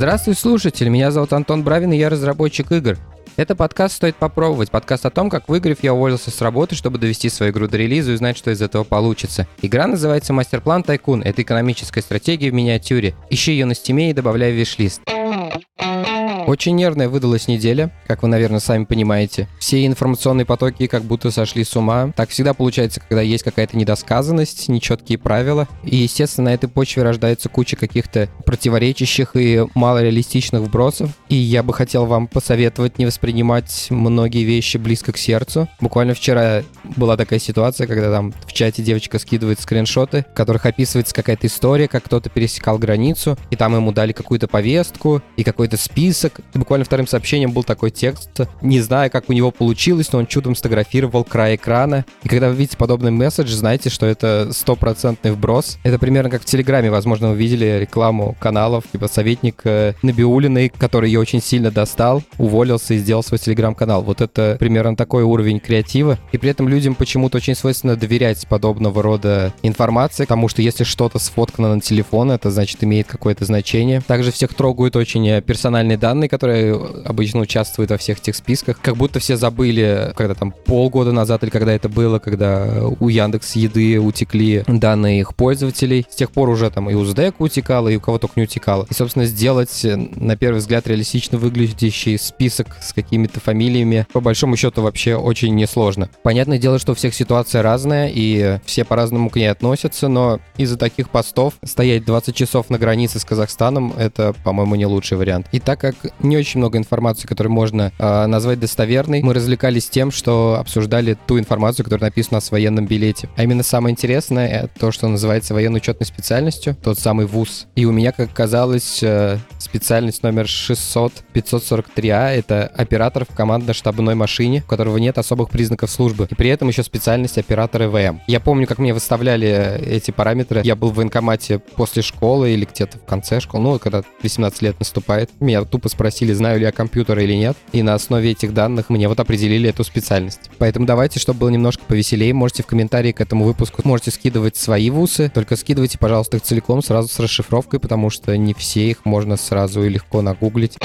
Здравствуй, слушатель! Меня зовут Антон Бравин, и я разработчик игр. Это подкаст «Стоит попробовать». Подкаст о том, как выиграв, я уволился с работы, чтобы довести свою игру до релиза и узнать, что из этого получится. Игра называется «Мастер-план Тайкун». Это экономическая стратегия в миниатюре. Ищи ее на стиме и добавляй в виш-лист. Очень нервная выдалась неделя, как вы, наверное, сами понимаете. Все информационные потоки как будто сошли с ума. Так всегда получается, когда есть какая-то недосказанность, нечеткие правила. И, естественно, на этой почве рождается куча каких-то противоречащих и малореалистичных вбросов. И я бы хотел вам посоветовать не воспринимать многие вещи близко к сердцу. Буквально вчера была такая ситуация, когда там в чате девочка скидывает скриншоты, в которых описывается какая-то история, как кто-то пересекал границу, и там ему дали какую-то повестку и какой-то список, Буквально вторым сообщением был такой текст. Не знаю, как у него получилось, но он чудом сфотографировал край экрана. И когда вы видите подобный месседж, знаете, что это стопроцентный вброс. Это примерно как в Телеграме. Возможно, вы видели рекламу каналов, типа советник э, Набиулиной, который ее очень сильно достал, уволился и сделал свой Телеграм-канал. Вот это примерно такой уровень креатива. И при этом людям почему-то очень свойственно доверять подобного рода информации, потому что если что-то сфоткано на телефон, это значит имеет какое-то значение. Также всех трогают очень э, персональные данные, которые обычно участвуют во всех тех списках, как будто все забыли, когда там полгода назад или когда это было, когда у Яндекс Еды утекли данные их пользователей. С тех пор уже там и у СДЭК утекало, и у кого только не утекало. И, собственно, сделать, на первый взгляд, реалистично выглядящий список с какими-то фамилиями, по большому счету, вообще очень несложно. Понятное дело, что у всех ситуация разная, и все по-разному к ней относятся, но из-за таких постов стоять 20 часов на границе с Казахстаном — это, по-моему, не лучший вариант. И так как не очень много информации, которую можно э, назвать достоверной. Мы развлекались тем, что обсуждали ту информацию, которая написана в военном билете. А именно самое интересное — это то, что называется военной учетной специальностью, тот самый ВУЗ. И у меня, как оказалось, э, специальность номер 600-543А — это оператор в командно-штабной машине, у которого нет особых признаков службы. И при этом еще специальность оператора ВМ. Я помню, как мне выставляли эти параметры. Я был в военкомате после школы или где-то в конце школы, ну, когда 18 лет наступает. Меня тупо спросили, спросили, знаю ли я компьютер или нет, и на основе этих данных мне вот определили эту специальность. Поэтому давайте, чтобы было немножко повеселее, можете в комментарии к этому выпуску, можете скидывать свои вусы, только скидывайте, пожалуйста, их целиком сразу с расшифровкой, потому что не все их можно сразу и легко нагуглить.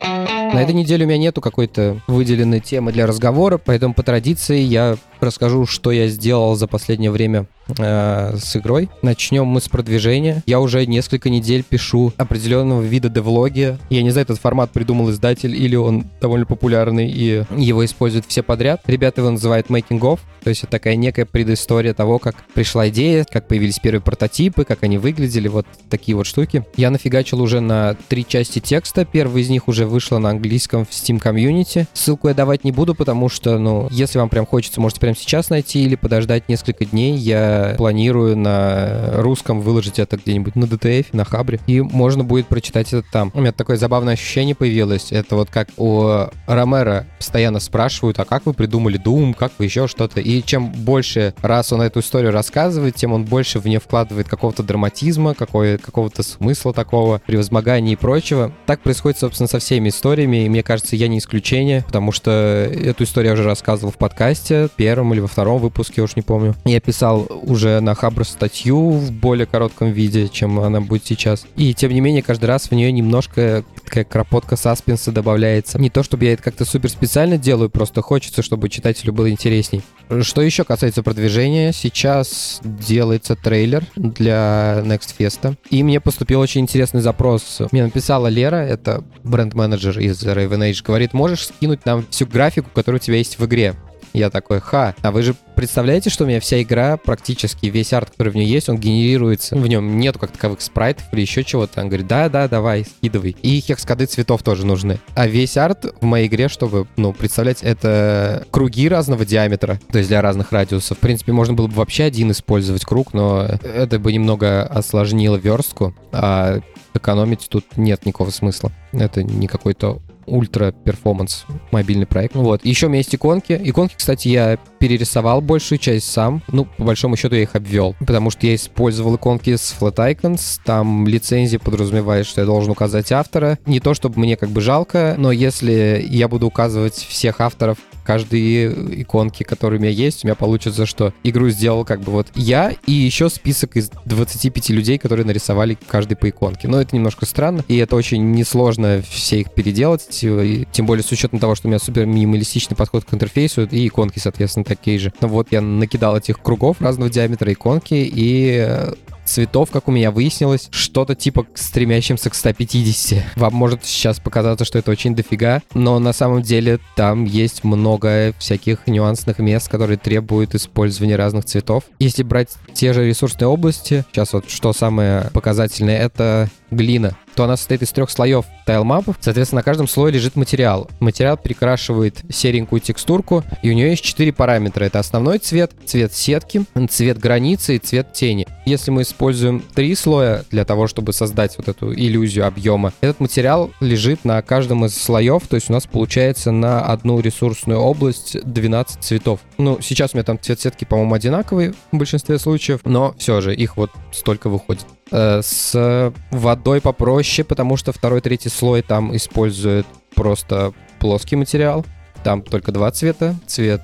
На этой неделе у меня нету какой-то выделенной темы для разговора, поэтому по традиции я расскажу, что я сделал за последнее время э, с игрой. Начнем мы с продвижения. Я уже несколько недель пишу определенного вида девлоги. Я не знаю, этот формат придумал издатель или он довольно популярный и его используют все подряд. Ребята его называют making of, то есть это такая некая предыстория того, как пришла идея, как появились первые прототипы, как они выглядели, вот такие вот штуки. Я нафигачил уже на три части текста. Первая из них уже вышла на английском в Steam Community. Ссылку я давать не буду, потому что, ну, если вам прям хочется, можете прямо сейчас найти или подождать несколько дней. Я планирую на русском выложить это где-нибудь на DTF, на Хабре, и можно будет прочитать это там. У меня такое забавное ощущение появилось. Это вот как у Ромера постоянно спрашивают, а как вы придумали Doom, как вы еще что-то. И чем больше раз он эту историю рассказывает, тем он больше в нее вкладывает какого-то драматизма, какой, какого-то смысла такого, превозмогания и прочего. Так происходит, собственно, со всеми историями, и мне кажется, я не исключение, потому что эту историю я уже рассказывал в подкасте, первом или во втором выпуске, уж не помню. Я писал уже на Хабр статью в более коротком виде, чем она будет сейчас. И тем не менее, каждый раз в нее немножко такая кропотка саспенса добавляется. Не то, чтобы я это как-то супер специально делаю, просто хочется, чтобы читателю было интересней. Что еще касается продвижения, сейчас делается трейлер для Next Fest. И мне поступил очень интересный запрос. Мне написала Лера, это бренд-менеджер из Raven Age, говорит, можешь скинуть нам всю графику, которая у тебя есть в игре? Я такой, ха, а вы же представляете, что у меня вся игра, практически весь арт, который в ней есть, он генерируется. В нем нету как таковых спрайтов или еще чего-то. Он говорит, да-да, давай, скидывай. И хекс-коды цветов тоже нужны. А весь арт в моей игре, чтобы, ну, представлять, это круги разного диаметра, то есть для разных радиусов. В принципе, можно было бы вообще один использовать круг, но это бы немного осложнило верстку, а экономить тут нет никакого смысла. Это не какой-то ультра-перформанс мобильный проект. Вот. Еще у меня есть иконки. Иконки, кстати, я перерисовал большую часть сам. Ну, по большому счету я их обвел, потому что я использовал иконки с Flat Icons. Там лицензия подразумевает, что я должен указать автора. Не то, чтобы мне как бы жалко, но если я буду указывать всех авторов, каждой иконки, которые у меня есть, у меня получится, что игру сделал как бы вот я и еще список из 25 людей, которые нарисовали каждый по иконке. Но это немножко странно, и это очень несложно все их переделать, и, тем более с учетом того, что у меня супер минималистичный подход к интерфейсу, и иконки, соответственно, такие же. Ну вот я накидал этих кругов разного диаметра иконки, и э, цветов, как у меня выяснилось, что-то типа стремящимся к 150. Вам может сейчас показаться, что это очень дофига, но на самом деле там есть много всяких нюансных мест, которые требуют использования разных цветов. Если брать те же ресурсные области, сейчас вот что самое показательное, это глина то она состоит из трех слоев тайлмапов. Соответственно, на каждом слое лежит материал. Материал перекрашивает серенькую текстурку, и у нее есть четыре параметра. Это основной цвет, цвет сетки, цвет границы и цвет тени. Если мы используем три слоя для того, чтобы создать вот эту иллюзию объема, этот материал лежит на каждом из слоев, то есть у нас получается на одну ресурсную область 12 цветов. Ну, сейчас у меня там цвет сетки, по-моему, одинаковый в большинстве случаев, но все же их вот столько выходит. Э, с водой попроще, потому что второй, третий слой там использует просто плоский материал. Там только два цвета. Цвет,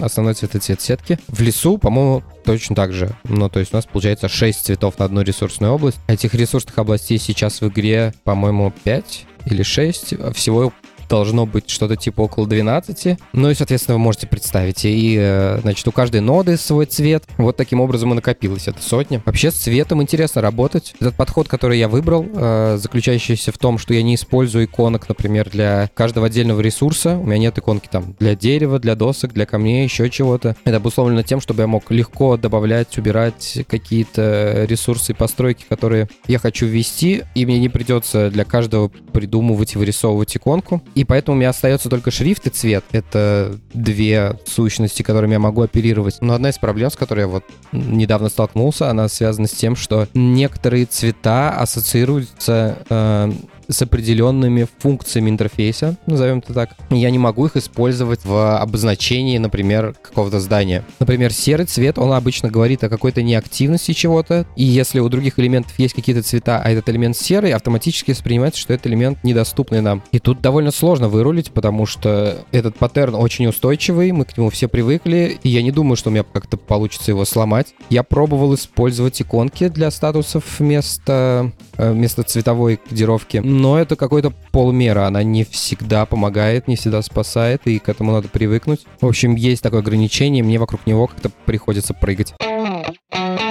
основной цвет и цвет сетки. В лесу, по-моему, точно так же. Ну, то есть у нас получается 6 цветов на одну ресурсную область. Этих ресурсных областей сейчас в игре, по-моему, 5 или 6. Всего должно быть что-то типа около 12. Ну и, соответственно, вы можете представить. И, э, значит, у каждой ноды свой цвет. Вот таким образом и накопилось это сотня. Вообще с цветом интересно работать. Этот подход, который я выбрал, э, заключающийся в том, что я не использую иконок, например, для каждого отдельного ресурса. У меня нет иконки там для дерева, для досок, для камней, еще чего-то. Это обусловлено тем, чтобы я мог легко добавлять, убирать какие-то ресурсы и постройки, которые я хочу ввести, и мне не придется для каждого придумывать и вырисовывать иконку. И поэтому у меня остается только шрифт и цвет. Это две сущности, которыми я могу оперировать. Но одна из проблем, с которой я вот недавно столкнулся, она связана с тем, что некоторые цвета ассоциируются э, с определенными функциями интерфейса, назовем это так. Я не могу их использовать в обозначении, например, какого-то здания. Например, серый цвет, он обычно говорит о какой-то неактивности чего-то, и если у других элементов есть какие-то цвета, а этот элемент серый, автоматически воспринимается, что это элемент недоступный нам. И тут довольно сложно вырулить, потому что этот паттерн очень устойчивый, мы к нему все привыкли, и я не думаю, что у меня как-то получится его сломать. Я пробовал использовать иконки для статусов вместо, э, вместо цветовой кодировки, но это какой-то полмера. Она не всегда помогает, не всегда спасает, и к этому надо привыкнуть. В общем, есть такое ограничение, мне вокруг него как-то приходится прыгать.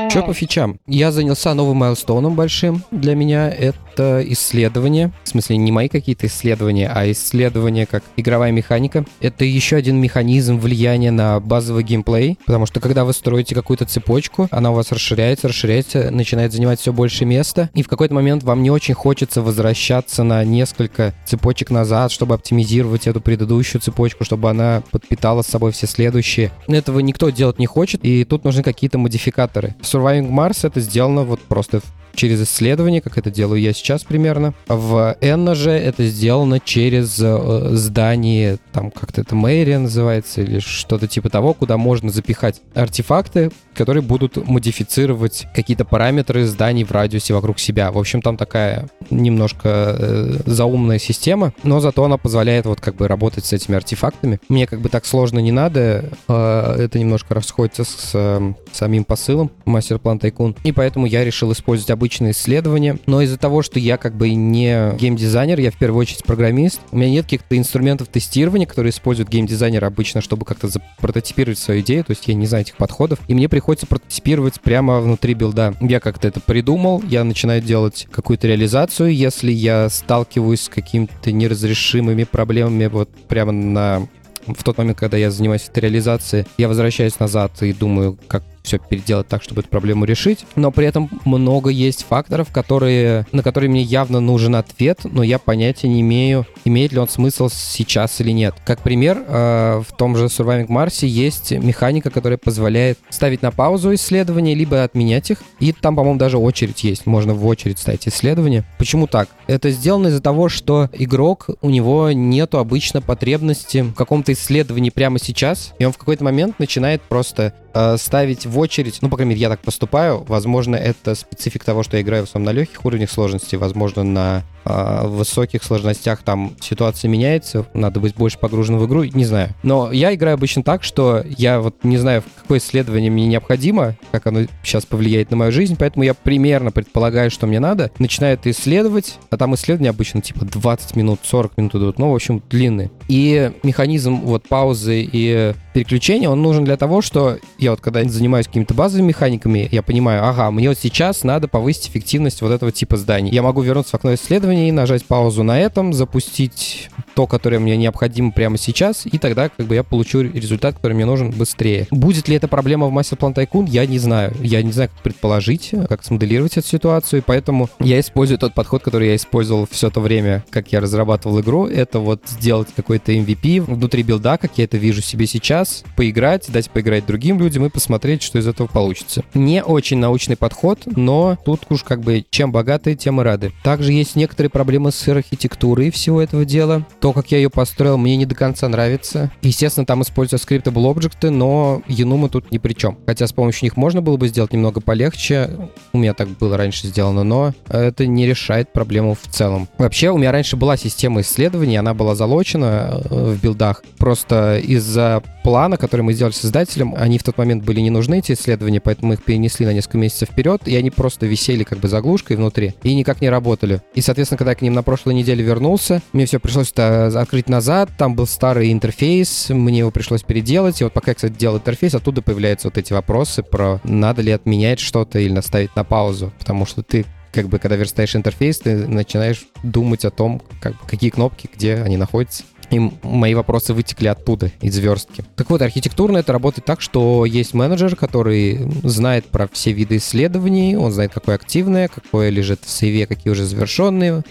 Что по фичам? Я занялся новым майлстоуном большим. Для меня это исследование. В смысле, не мои какие-то исследования, а исследование как игровая механика. Это еще один механизм влияния на базовый геймплей, потому что когда вы строите какую-то цепочку, она у вас расширяется, расширяется, начинает занимать все больше места, и в какой-то момент вам не очень хочется возвращаться на несколько цепочек назад, чтобы оптимизировать эту предыдущую цепочку, чтобы она подпитала с собой все следующие. Этого никто делать не хочет, и тут нужны какие-то модификаторы. Surviving Mars это сделано вот просто через исследование, как это делаю я сейчас примерно. В Enna же это сделано через э, здание, там как-то это мэрия называется, или что-то типа того, куда можно запихать артефакты, которые будут модифицировать какие-то параметры зданий в радиусе вокруг себя. В общем, там такая немножко э, заумная система, но зато она позволяет вот как бы работать с этими артефактами. Мне как бы так сложно не надо, э, это немножко расходится с э, самим посылом мастер-план Тайкун, и поэтому я решил использовать обычные исследования. Но из-за того, что я как бы не геймдизайнер, я в первую очередь программист, у меня нет каких-то инструментов тестирования, которые используют геймдизайнеры обычно, чтобы как-то прототипировать свою идею, то есть я не знаю этих подходов, и мне приходится прототипировать прямо внутри билда. Я как-то это придумал, я начинаю делать какую-то реализацию, если я сталкиваюсь с какими-то неразрешимыми проблемами вот прямо на в тот момент, когда я занимаюсь этой реализацией, я возвращаюсь назад и думаю, как все переделать так, чтобы эту проблему решить. Но при этом много есть факторов, которые, на которые мне явно нужен ответ, но я понятия не имею, имеет ли он смысл сейчас или нет. Как пример, э, в том же Surviving Mars есть механика, которая позволяет ставить на паузу исследования, либо отменять их. И там, по-моему, даже очередь есть. Можно в очередь ставить исследования. Почему так? Это сделано из-за того, что игрок, у него нету обычно потребности в каком-то исследовании прямо сейчас, и он в какой-то момент начинает просто э, ставить в очередь, ну, по крайней мере, я так поступаю, возможно, это специфик того, что я играю в основном на легких уровнях сложности, возможно, на в высоких сложностях там ситуация меняется, надо быть больше погружен в игру, не знаю. Но я играю обычно так, что я вот не знаю, какое исследование мне необходимо, как оно сейчас повлияет на мою жизнь, поэтому я примерно предполагаю, что мне надо, начинаю это исследовать, а там исследования обычно типа 20 минут, 40 минут идут, ну, в общем, длинные. И механизм вот паузы и переключения, он нужен для того, что я вот когда занимаюсь какими-то базовыми механиками, я понимаю, ага, мне вот сейчас надо повысить эффективность вот этого типа зданий. Я могу вернуться в окно исследований, нажать паузу на этом, запустить то, которое мне необходимо прямо сейчас, и тогда как бы я получу результат, который мне нужен быстрее. Будет ли это проблема в Plan Tycoon, я не знаю. Я не знаю, как предположить, как смоделировать эту ситуацию, поэтому я использую тот подход, который я использовал все то время, как я разрабатывал игру. Это вот сделать какой-то MVP внутри билда, как я это вижу себе сейчас, поиграть, дать поиграть другим людям и посмотреть, что из этого получится. Не очень научный подход, но тут уж как бы чем богаты, тем и рады. Также есть некоторые проблемы с архитектурой всего этого дела. То, как я ее построил, мне не до конца нравится. Естественно, там используются скриптable объекты, но Enuma тут ни при чем. Хотя с помощью них можно было бы сделать немного полегче. У меня так было раньше сделано, но это не решает проблему в целом. Вообще, у меня раньше была система исследований, она была залочена э, в билдах. Просто из-за плана, который мы сделали с издателем, они в тот момент были не нужны, эти исследования, поэтому мы их перенесли на несколько месяцев вперед, и они просто висели как бы заглушкой внутри и никак не работали. И, соответственно, когда я к ним на прошлой неделе вернулся, мне все пришлось это открыть назад, там был старый интерфейс, мне его пришлось переделать, и вот пока я, кстати, делал интерфейс, оттуда появляются вот эти вопросы про надо ли отменять что-то или наставить на паузу, потому что ты как бы, когда верстаешь интерфейс, ты начинаешь думать о том, как, какие кнопки, где они находятся. И мои вопросы вытекли оттуда, из верстки. Так вот, архитектурно это работает так, что есть менеджер, который знает про все виды исследований, он знает, какое активное, какое лежит в сейве, какие уже завершенные,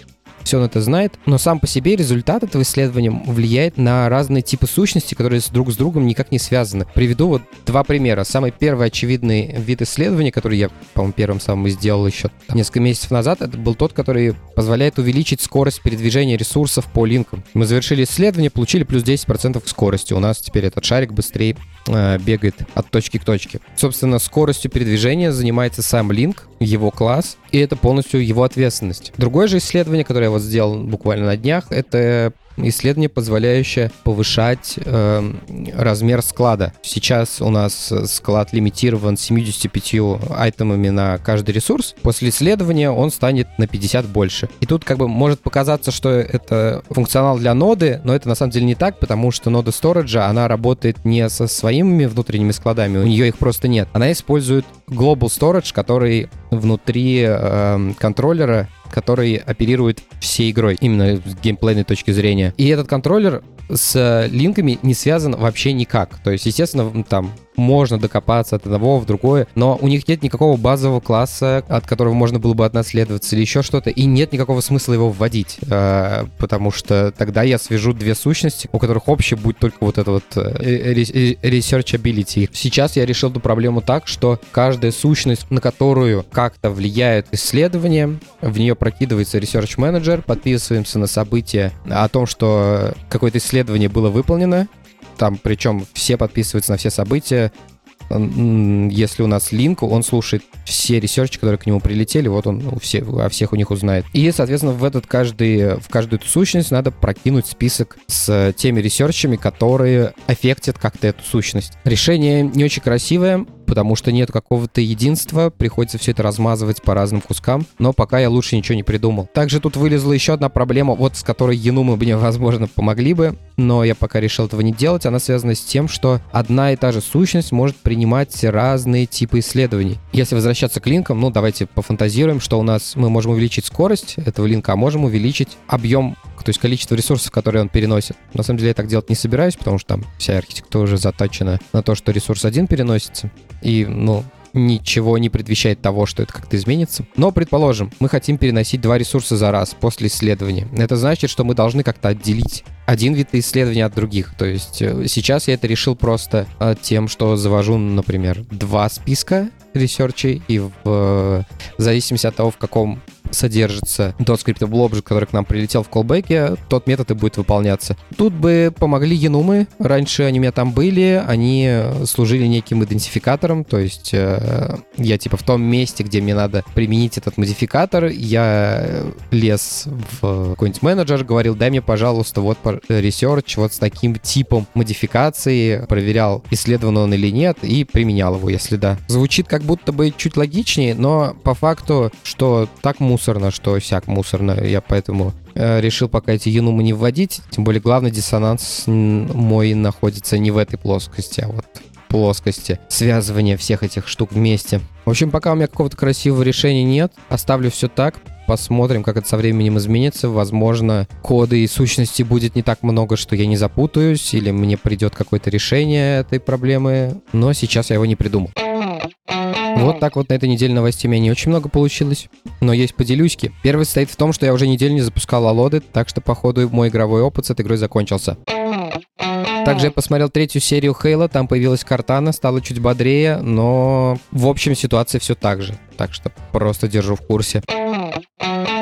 все он это знает, но сам по себе результат этого исследования влияет на разные типы сущностей, которые друг с другом никак не связаны. Приведу вот два примера. Самый первый очевидный вид исследования, который я, по-моему, первым самым сделал еще несколько месяцев назад, это был тот, который позволяет увеличить скорость передвижения ресурсов по линкам. Мы завершили исследование, получили плюс 10% скорости. У нас теперь этот шарик быстрее э, бегает от точки к точке. Собственно, скоростью передвижения занимается сам линк, его класс, и это полностью его ответственность. Другое же исследование, которое вот сделал буквально на днях, это исследование, позволяющее повышать э, размер склада. Сейчас у нас склад лимитирован 75 айтемами на каждый ресурс. После исследования он станет на 50 больше. И тут как бы может показаться, что это функционал для ноды, но это на самом деле не так, потому что нода Storage, она работает не со своими внутренними складами, у нее их просто нет. Она использует Global Storage, который внутри э, контроллера который оперирует всей игрой, именно с геймплейной точки зрения. И этот контроллер с линками не связан вообще никак. То есть, естественно, там можно докопаться от одного в другое, но у них нет никакого базового класса, от которого можно было бы отнаследоваться или еще что-то, и нет никакого смысла его вводить, э, потому что тогда я свяжу две сущности, у которых общее будет только вот это вот э, researchability. Сейчас я решил эту проблему так, что каждая сущность, на которую как-то влияет исследование, в нее прокидывается research manager, подписываемся на событие о том, что какое-то исследование было выполнено, там причем все подписываются на все события. Если у нас link, он слушает все research и, которые к нему прилетели, вот он у всех, о всех у них узнает. И, соответственно, в этот каждый, в каждую эту сущность надо прокинуть список с теми research ами, которые affect ят как-то эту сущность. Решение не очень красивое, потому что нет какого-то единства, приходится все это размазывать по разным кускам, но пока я лучше ничего не придумал. Также тут вылезла еще одна проблема, вот с которой enum ы мне, возможно, помогли бы, но я пока решил этого не делать, она связана с тем, что одна и та же сущность может принимать разные типы исследований. Если возвращаться к link ам, ну давайте пофантазируем, что у нас мы можем увеличить скорость этого link а, а можем увеличить объем то есть количество ресурсов, которые он переносит. На самом деле я так делать не собираюсь, потому что там вся архитектура уже заточена на то, что ресурс один переносится. И, ну, ничего не предвещает того, что это как-то изменится. Но, предположим, мы хотим переносить два ресурса за раз после исследования. Это значит, что мы должны как-то отделить один вид исследования от других. То есть э, сейчас я это решил просто э, тем, что завожу, например, два списка research ей, и в, в зависимости от того, в каком содержится тот скриптable object, который к нам прилетел в колбеке, тот метод и будет выполняться. Тут бы помогли енумы. Раньше они у меня там были, они служили неким идентификатором, то есть э, я типа в том месте, где мне надо применить этот модификатор, я лез в какой-нибудь менеджер, говорил, дай мне, пожалуйста, вот research вот с таким типом модификации, проверял, исследован он или нет, и применял его, если да. Звучит как будто бы чуть логичнее, но по факту, что так мусорно, что всяк мусорно, я поэтому э, решил пока эти юнумы не вводить. Тем более главный диссонанс мой находится не в этой плоскости, а вот плоскости связывания всех этих штук вместе. В общем, пока у меня какого-то красивого решения нет, оставлю все так, посмотрим, как это со временем изменится. Возможно, коды и сущности будет не так много, что я не запутаюсь, или мне придет какое-то решение этой проблемы, но сейчас я его не придумал. Вот так вот на этой неделе новостей у меня не очень много получилось, но есть поделюськи. Первый состоит в том, что я уже неделю не запускал алоды, так что, походу, мой игровой опыт с этой игрой закончился. Также я посмотрел третью серию Хейла, там появилась Картана, стало чуть бодрее, но в общем ситуация все так же. Так что просто держу в курсе.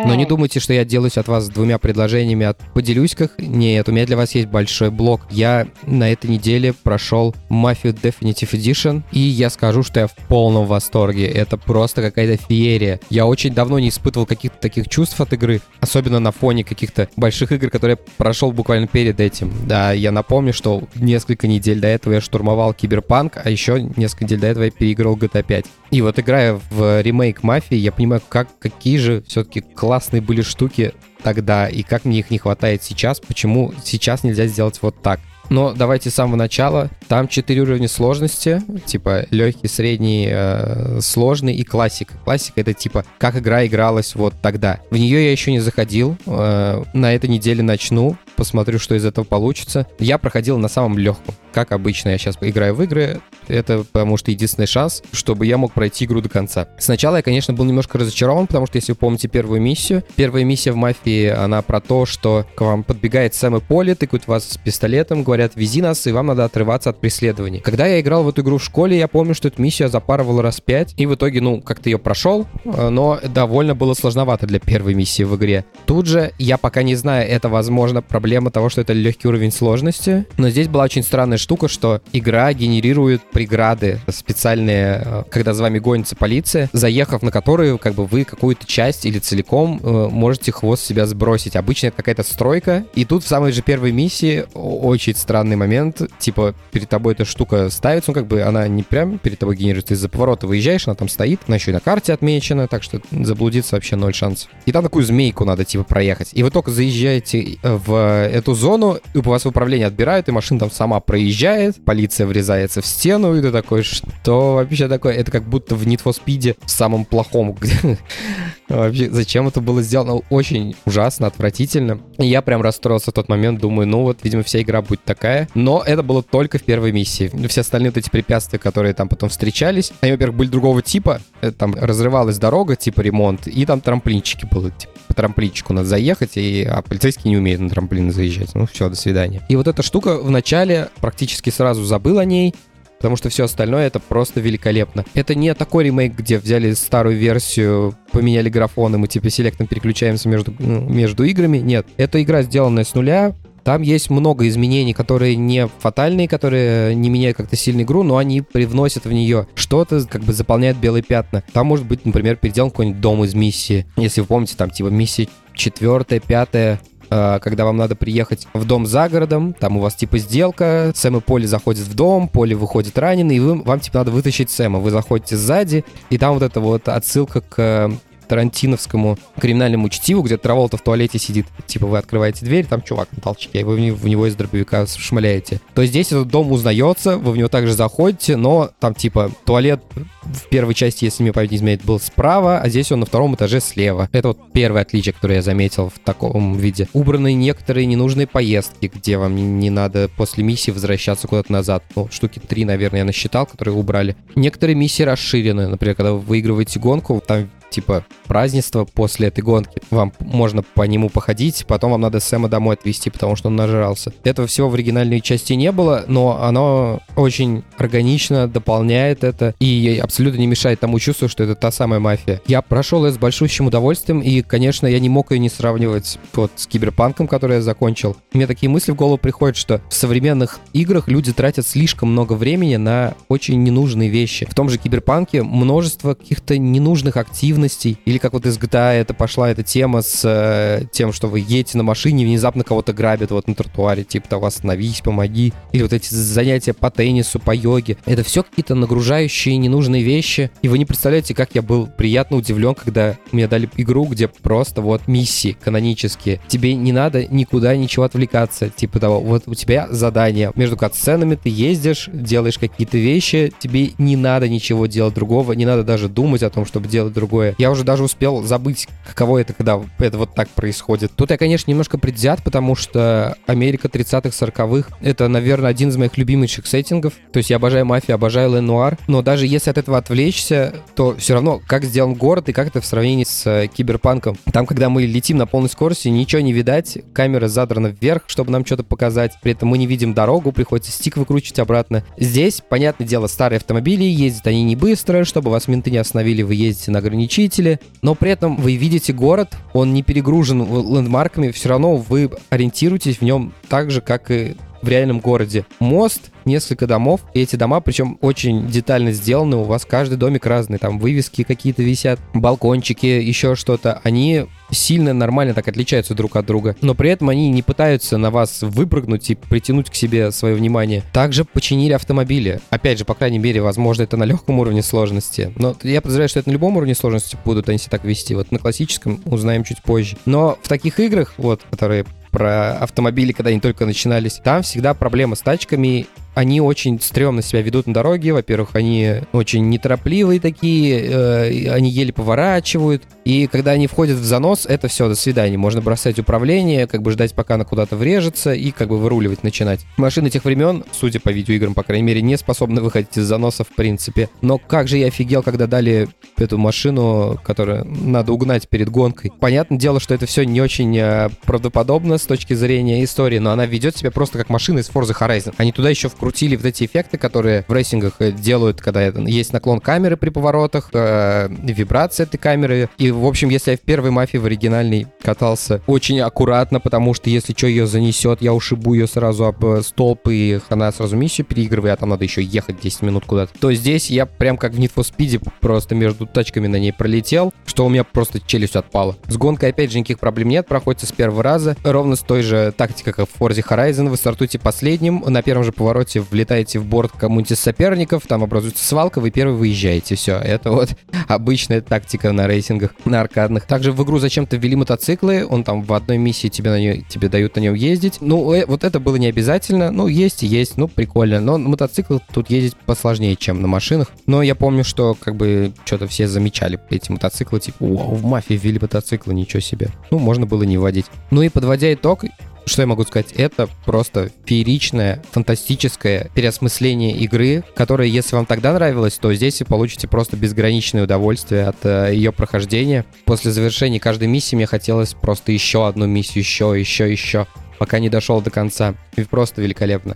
Но не думайте, что я делаюсь от вас двумя предложениями от поделюсь-ках. Нет, у меня для вас есть большой блок. Я на этой неделе прошел Mafia Definitive Edition, и я скажу, что я в полном восторге. Это просто какая-то феерия. Я очень давно не испытывал каких-то таких чувств от игры, особенно на фоне каких-то больших игр, которые я прошел буквально перед этим. Да, я напомню, что несколько недель до этого я штурмовал Киберпанк, а еще несколько недель до этого я переиграл GTA 5. И вот играя в ремейк Мафии, я понимаю, как, какие же все-таки классные были штуки тогда, и как мне их не хватает сейчас, почему сейчас нельзя сделать вот так. Но давайте с самого начала. Там 4 уровня сложности, типа легкий, средний, э, сложный и классика. Классика это типа как игра игралась вот тогда. В нее я еще не заходил. Э, на этой неделе начну посмотрю, что из этого получится. Я проходил на самом легком. Как обычно, я сейчас играю в игры, это потому что единственный шанс, чтобы я мог пройти игру до конца. Сначала я, конечно, был немножко разочарован, потому что, если вы помните первую миссию, первая миссия в «Мафии», она про то, что к вам подбегает Сэм и Поли, тыкают вас с пистолетом, говорят, вези нас, и вам надо отрываться от преследования. Когда я играл в эту игру в школе, я помню, что эту миссию я запарывал раз пять, и в итоге, ну, как-то ее прошел, э, но довольно было сложновато для первой миссии в игре. Тут же, я пока не знаю, это, возможно, проблема проблема того, что это легкий уровень сложности. Но здесь была очень странная штука, что игра генерирует преграды специальные, э, когда за вами гонится полиция, заехав на которые как бы вы какую-то часть или целиком э, можете хвост себя сбросить. Обычно это какая-то стройка. И тут в самой же первой миссии очень странный момент. Типа перед тобой эта штука ставится, ну как бы она не прям перед тобой генерируется. из-за поворота выезжаешь, она там стоит, она еще и на карте отмечена, так что заблудиться вообще ноль шансов. И там такую змейку надо типа проехать. И вы только заезжаете в эту зону, и у вас управление отбирают, и машина там сама проезжает, полиция врезается в стену, и ты такой, что вообще такое? Это как будто в Need for Speed самом плохом. Вообще, зачем это было сделано? Очень ужасно, отвратительно. И я прям расстроился в тот момент, думаю, ну вот, видимо, вся игра будет такая. Но это было только в первой миссии. Все остальные вот эти препятствия, которые там потом встречались, они, во-первых, были другого типа. Там разрывалась дорога, типа ремонт, и там трамплинчики были, типа по трамплинчику надо заехать, и, а полицейские не умеют на трамплин заезжать. Ну все, до свидания. И вот эта штука в начале практически сразу забыл о ней, потому что все остальное это просто великолепно. Это не такой ремейк, где взяли старую версию, поменяли графон, и мы типа селектом переключаемся между, ну, между играми. Нет, это игра, сделанная с нуля, там есть много изменений, которые не фатальные, которые не меняют как-то сильно игру, но они привносят в нее что-то, как бы заполняет белые пятна. Там может быть, например, переделан какой-нибудь дом из миссии. Если вы помните, там типа миссия четвертая, пятая, э, когда вам надо приехать в дом за городом, там у вас типа сделка, Сэм и Поли заходят в дом, Поли выходит раненый, и вы, вам типа надо вытащить Сэма. Вы заходите сзади, и там вот эта вот отсылка к тарантиновскому криминальному чтиву, где Траволта в туалете сидит. Типа вы открываете дверь, там чувак на толчке, и вы в него из дробовика шмаляете. То здесь этот дом узнается, вы в него также заходите, но там типа туалет в первой части, если мне память не изменяет, был справа, а здесь он на втором этаже слева. Это вот первое отличие, которое я заметил в таком виде. Убраны некоторые ненужные поездки, где вам не надо после миссии возвращаться куда-то назад. Ну, штуки три, наверное, я насчитал, которые убрали. Некоторые миссии расширены. Например, когда вы выигрываете гонку, там типа празднество после этой гонки. Вам можно по нему походить, потом вам надо Сэма домой отвезти, потому что он нажрался. Этого всего в оригинальной части не было, но оно очень органично дополняет это и абсолютно не мешает тому чувству, что это та самая мафия. Я прошел это с большущим удовольствием, и, конечно, я не мог ее не сравнивать вот с Киберпанком, который я закончил. Мне такие мысли в голову приходят, что в современных играх люди тратят слишком много времени на очень ненужные вещи. В том же Киберпанке множество каких-то ненужных активностей, или как вот из GTA это пошла эта тема с э, тем, что вы едете на машине, внезапно кого-то грабят вот на тротуаре, типа того, остановись, помоги. Или вот эти занятия по теннису, по йоге. Это все какие-то нагружающие ненужные вещи. И вы не представляете, как я был приятно удивлен, когда мне дали игру, где просто вот миссии канонические. Тебе не надо никуда ничего отвлекаться. Типа того, вот у тебя задание. Между катсценами ты ездишь, делаешь какие-то вещи, тебе не надо ничего делать другого, не надо даже думать о том, чтобы делать другое. Я уже даже успел забыть, каково это, когда это вот так происходит. Тут я, конечно, немножко предвзят, потому что Америка 30-х, 40-х — это, наверное, один из моих любимейших сеттингов. То есть я обожаю мафию, обожаю Ленуар, но даже если от этого отвлечься, то все равно, как сделан город и как это в сравнении с э, киберпанком. Там, когда мы летим на полной скорости, ничего не видать, камера задрана вверх, чтобы нам что-то показать, при этом мы не видим дорогу, приходится стик выкручивать обратно. Здесь, понятное дело, старые автомобили, ездят они не быстро, чтобы вас менты не остановили, вы ездите на ограничителе, но при этом вы видите город, он не перегружен лендмарками, все равно вы ориентируетесь в нем так же, как и в реальном городе. Мост, несколько домов, и эти дома, причем очень детально сделаны, у вас каждый домик разный, там вывески какие-то висят, балкончики, еще что-то, они сильно нормально так отличаются друг от друга, но при этом они не пытаются на вас выпрыгнуть и притянуть к себе свое внимание. Также починили автомобили. Опять же, по крайней мере, возможно, это на легком уровне сложности. Но я подозреваю, что это на любом уровне сложности будут они себя так вести. Вот на классическом узнаем чуть позже. Но в таких играх, вот, которые про автомобили, когда они только начинались, там всегда проблема с тачками, они очень стрёмно себя ведут на дороге. Во-первых, они очень неторопливые такие, э, они еле поворачивают. И когда они входят в занос, это все, до свидания. Можно бросать управление, как бы ждать, пока она куда-то врежется, и как бы выруливать начинать. Машины тех времен, судя по видеоиграм, по крайней мере, не способны выходить из заноса в принципе. Но как же я офигел, когда дали эту машину, которую надо угнать перед гонкой. Понятное дело, что это все не очень э, правдоподобно с точки зрения истории, но она ведет себя просто как машина из Forza Horizon. Они туда еще вкрутили вот эти эффекты, которые в рейсингах э, делают, когда есть наклон камеры при поворотах, э, вибрация этой камеры. И, в общем, если я в первой мафии в оригинальной катался очень аккуратно, потому что если что ее занесет, я ушибу ее сразу об э, столб, и она сразу миссию переигрывает, а там надо еще ехать 10 минут куда-то, то здесь я прям как в Need for Speed просто между тачками на ней пролетел, что у меня просто челюсть отпала. С гонкой, опять же, никаких проблем нет, проходится с первого раза. Ровно с той же тактикой, как в Forza Horizon, вы стартуете последним, на первом же повороте влетаете в борт кому-нибудь из соперников, там образуется свалка, вы первый выезжаете. Все, это вот обычная тактика на рейсингах, на аркадных. Также в игру зачем-то ввели мотоциклы, он там в одной миссии тебе, на нее, тебе дают на нем ездить. Ну, э, вот это было не обязательно, ну, есть и есть, ну, прикольно. Но на мотоциклах тут ездить посложнее, чем на машинах. Но я помню, что как бы что-то все замечали эти мотоциклы, типа, вау, в мафии ввели мотоциклы, ничего себе. Ну, можно было не вводить. Ну и подводя итог, что я могу сказать? Это просто фееричное, фантастическое переосмысление игры, которое, если вам тогда нравилось, то здесь вы получите просто безграничное удовольствие от э, ее прохождения. После завершения каждой миссии мне хотелось просто еще одну миссию, еще, еще, еще, пока не дошел до конца. И просто великолепно.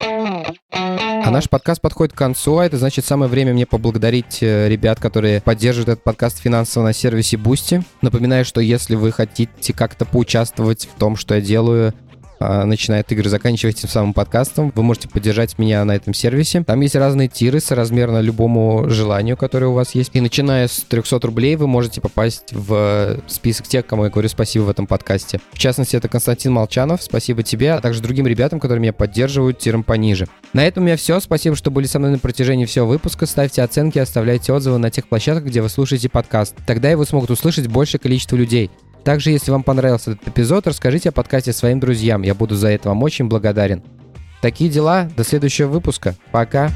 А наш подкаст подходит к концу, а это значит самое время мне поблагодарить э, ребят, которые поддерживают этот подкаст финансово на сервисе Boosty. Напоминаю, что если вы хотите как-то поучаствовать в том, что я делаю, а, начиная от игры, заканчивая тем самым подкастом. Вы можете поддержать меня на этом сервисе. Там есть разные тиры соразмерно любому желанию, которое у вас есть. И начиная с 300 рублей вы можете попасть в список тех, кому я говорю спасибо в этом подкасте. В частности, это Константин Молчанов. Спасибо тебе, а также другим ребятам, которые меня поддерживают тиром пониже. На этом у меня все. Спасибо, что были со мной на протяжении всего выпуска. Ставьте оценки, оставляйте отзывы на тех площадках, где вы слушаете подкаст. Тогда его смогут услышать большее количество людей. Также, если вам понравился этот эпизод, расскажите о подкасте своим друзьям. Я буду за это вам очень благодарен. Такие дела. До следующего выпуска. Пока.